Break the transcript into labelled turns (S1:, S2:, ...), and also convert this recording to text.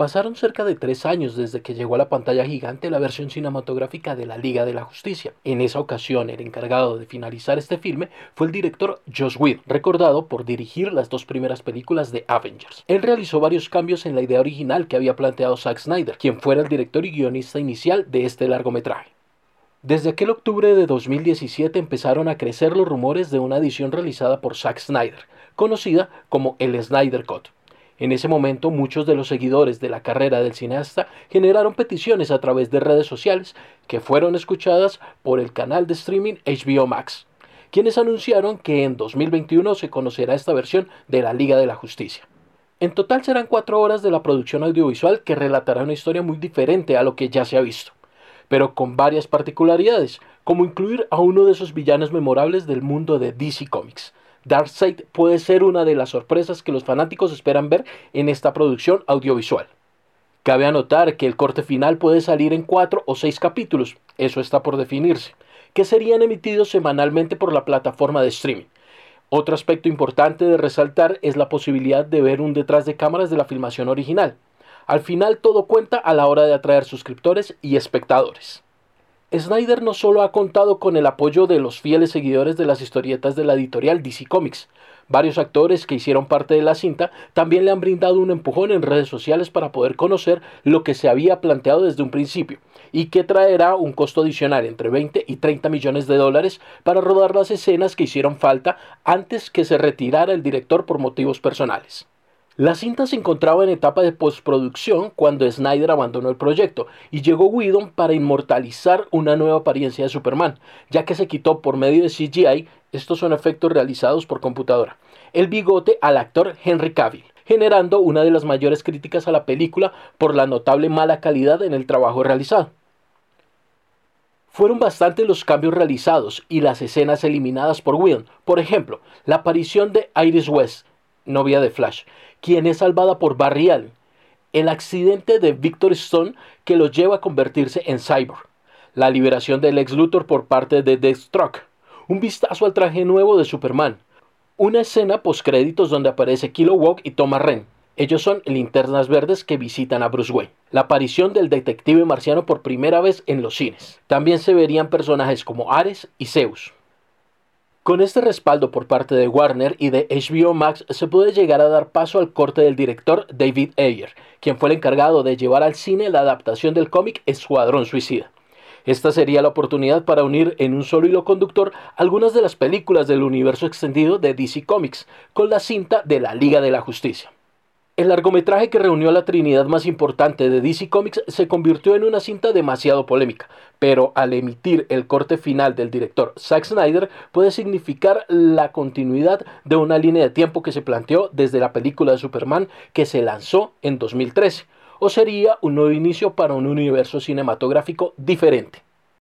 S1: Pasaron cerca de tres años desde que llegó a la pantalla gigante la versión cinematográfica de la Liga de la Justicia. En esa ocasión, el encargado de finalizar este filme fue el director Joss Whedon, recordado por dirigir las dos primeras películas de Avengers. Él realizó varios cambios en la idea original que había planteado Zack Snyder, quien fuera el director y guionista inicial de este largometraje. Desde aquel octubre de 2017 empezaron a crecer los rumores de una edición realizada por Zack Snyder, conocida como el Snyder Cut. En ese momento muchos de los seguidores de la carrera del cineasta generaron peticiones a través de redes sociales que fueron escuchadas por el canal de streaming HBO Max, quienes anunciaron que en 2021 se conocerá esta versión de la Liga de la Justicia. En total serán cuatro horas de la producción audiovisual que relatará una historia muy diferente a lo que ya se ha visto, pero con varias particularidades, como incluir a uno de esos villanos memorables del mundo de DC Comics, Darkseid puede ser una de las sorpresas que los fanáticos esperan ver en esta producción audiovisual. Cabe anotar que el corte final puede salir en cuatro o seis capítulos, eso está por definirse, que serían emitidos semanalmente por la plataforma de streaming. Otro aspecto importante de resaltar es la posibilidad de ver un detrás de cámaras de la filmación original. Al final todo cuenta a la hora de atraer suscriptores y espectadores. Snyder no solo ha contado con el apoyo de los fieles seguidores de las historietas de la editorial DC Comics, varios actores que hicieron parte de la cinta también le han brindado un empujón en redes sociales para poder conocer lo que se había planteado desde un principio y que traerá un costo adicional entre 20 y 30 millones de dólares para rodar las escenas que hicieron falta antes que se retirara el director por motivos personales. La cinta se encontraba en etapa de postproducción cuando Snyder abandonó el proyecto y llegó Whedon para inmortalizar una nueva apariencia de Superman, ya que se quitó por medio de CGI, estos son efectos realizados por computadora, el bigote al actor Henry Cavill, generando una de las mayores críticas a la película por la notable mala calidad en el trabajo realizado. Fueron bastantes los cambios realizados y las escenas eliminadas por Whedon, por ejemplo, la aparición de Iris West, novia de Flash, quien es salvada por Barry Allen, el accidente de Victor Stone que lo lleva a convertirse en cyborg, la liberación del ex Luthor por parte de Deathstroke, un vistazo al traje nuevo de Superman, una escena postcréditos donde aparece Kilowog y Thomas Ren. Ellos son linternas verdes que visitan a Bruce Wayne. La aparición del detective marciano por primera vez en los cines. También se verían personajes como Ares y Zeus. Con este respaldo por parte de Warner y de HBO Max se puede llegar a dar paso al corte del director David Ayer, quien fue el encargado de llevar al cine la adaptación del cómic Escuadrón Suicida. Esta sería la oportunidad para unir en un solo hilo conductor algunas de las películas del universo extendido de DC Comics con la cinta de la Liga de la Justicia. El largometraje que reunió a la trinidad más importante de DC Comics se convirtió en una cinta demasiado polémica, pero al emitir el corte final del director Zack Snyder puede significar la continuidad de una línea de tiempo que se planteó desde la película de Superman que se lanzó en 2013, o sería un nuevo inicio para un universo cinematográfico diferente.